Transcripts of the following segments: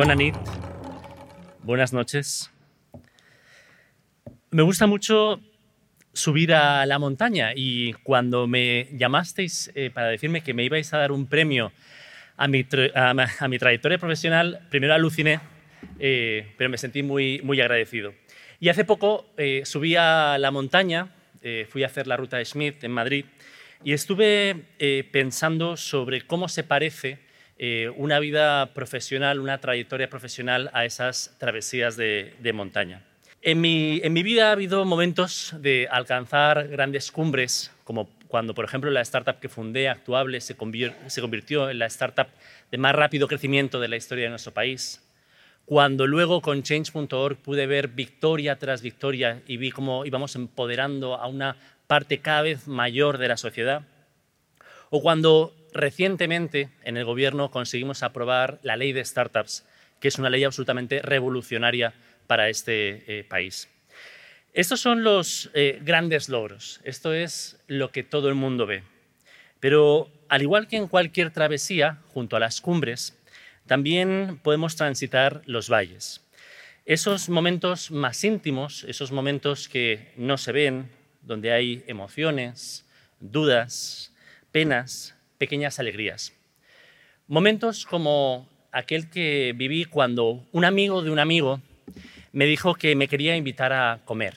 Buenas nit. Buenas noches. Me gusta mucho subir a la montaña y cuando me llamasteis eh, para decirme que me ibais a dar un premio a mi, a, mi trayectoria profesional, primero aluciné, eh, pero me sentí muy, muy agradecido. Y hace poco eh, subí a la montaña, fui a hacer la ruta de Schmidt en Madrid y estuve pensando sobre cómo se parece una vida profesional, una trayectoria profesional a esas travesías de montaña. En mi, vida ha habido momentos de alcanzar grandes cumbres, como cuando, por ejemplo, la startup que fundé, Actuable, se, convirtió en la startup de más rápido crecimiento de la historia de nuestro país. Cuando luego con Change.org pude ver victoria tras victoria y vi cómo íbamos empoderando a una parte cada vez mayor de la sociedad. O cuando recientemente en el gobierno conseguimos aprobar la ley de startups, que es una ley absolutamente revolucionaria para este eh, país. Estos son los eh, grandes logros, esto es lo que todo el mundo ve. Pero al igual que en cualquier travesía, junto a las cumbres, también podemos transitar los valles. Esos momentos más íntimos, esos momentos que no se ven, donde hay emociones, dudas, penas, pequeñas alegrías. Momentos como aquel que viví cuando un amigo de un amigo me dijo que me quería invitar a comer.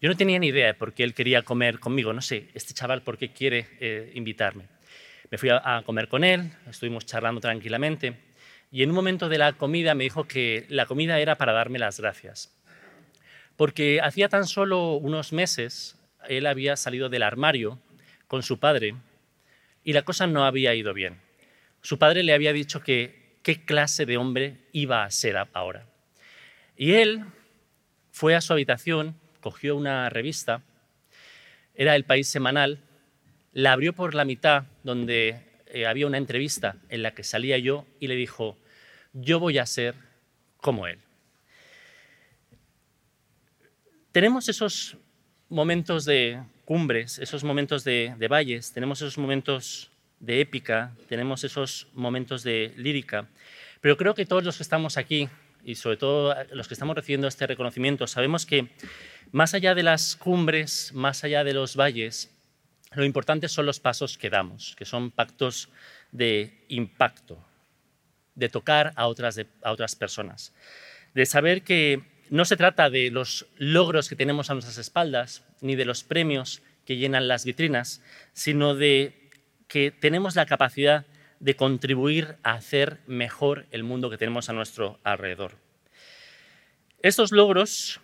Yo no tenía ni idea de por qué él quería comer conmigo. No sé, este chaval por qué quiere eh, invitarme. Me fui a, comer con él, estuvimos charlando tranquilamente y en un momento de la comida me dijo que la comida era para darme las gracias. Porque hacía tan solo unos meses él había salido del armario con su padre y la cosa no había ido bien. Su padre le había dicho que qué clase de hombre iba a ser ahora. Y él fue a su habitación, cogió una revista, era El País Semanal, la abrió por la mitad donde eh, había una entrevista en la que salía yo y le dijo, yo voy a ser como él. Tenemos esos momentos de cumbres, esos momentos de, de valles, tenemos esos momentos de épica, tenemos esos momentos de lírica, pero creo que todos los que estamos aquí y sobre todo los que estamos recibiendo este reconocimiento, sabemos que más allá de las cumbres, más allá de los valles, lo importante son los pasos que damos, que son pactos de impacto, de tocar a otras, a otras personas, de saber que no se trata de los logros que tenemos a nuestras espaldas, ni de los premios que llenan las vitrinas, sino de que tenemos la capacidad de contribuir a hacer mejor el mundo que tenemos a nuestro alrededor. Estos logros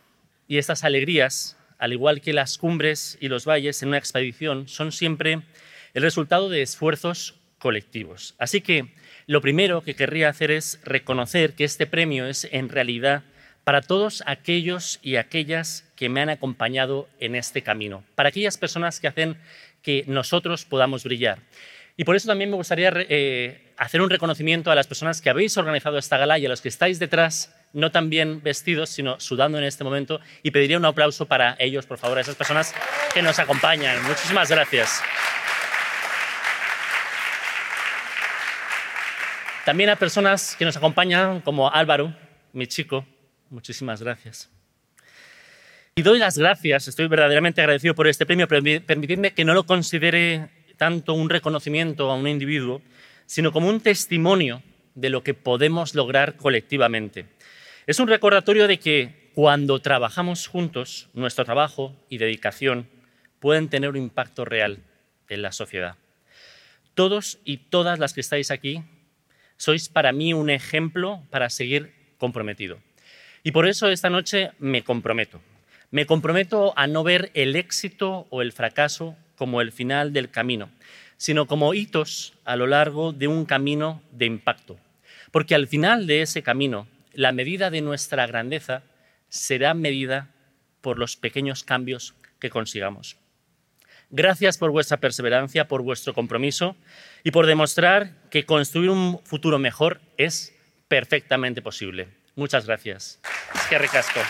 y estas alegrías, al igual que las cumbres y los valles en una expedición, son siempre el resultado de esfuerzos colectivos. Así que lo primero que querría hacer es reconocer que este premio es en realidad para todos aquellos y aquellas que me han acompañado en este camino, para aquellas personas que hacen que nosotros podamos brillar. Y por eso también me gustaría eh, hacer un reconocimiento a las personas que habéis organizado esta gala y a los que estáis detrás, no tan bien vestidos, sino sudando en este momento. Y pediría un aplauso para ellos, por favor, a esas personas que nos acompañan. Muchísimas gracias. También a personas que nos acompañan, como Álvaro, mi chico. Muchísimas gracias. Y doy las gracias, estoy verdaderamente agradecido por este premio, pero permitidme que no lo considere tanto un reconocimiento a un individuo, sino como un testimonio de lo que podemos lograr colectivamente. Es un recordatorio de que cuando trabajamos juntos, nuestro trabajo y dedicación pueden tener un impacto real en la sociedad. Todos y todas las que estáis aquí sois para mí un ejemplo para seguir comprometido. Y por eso esta noche me comprometo. Me comprometo a no ver el éxito o el fracaso como el final del camino, sino como hitos a lo largo de un camino de impacto. Porque al final de ese camino, la medida de nuestra grandeza será medida por los pequeños cambios que consigamos. Gracias por vuestra perseverancia, por vuestro compromiso y por demostrar que construir un futuro mejor es perfectamente posible. Muchas gracias. Es que recasco.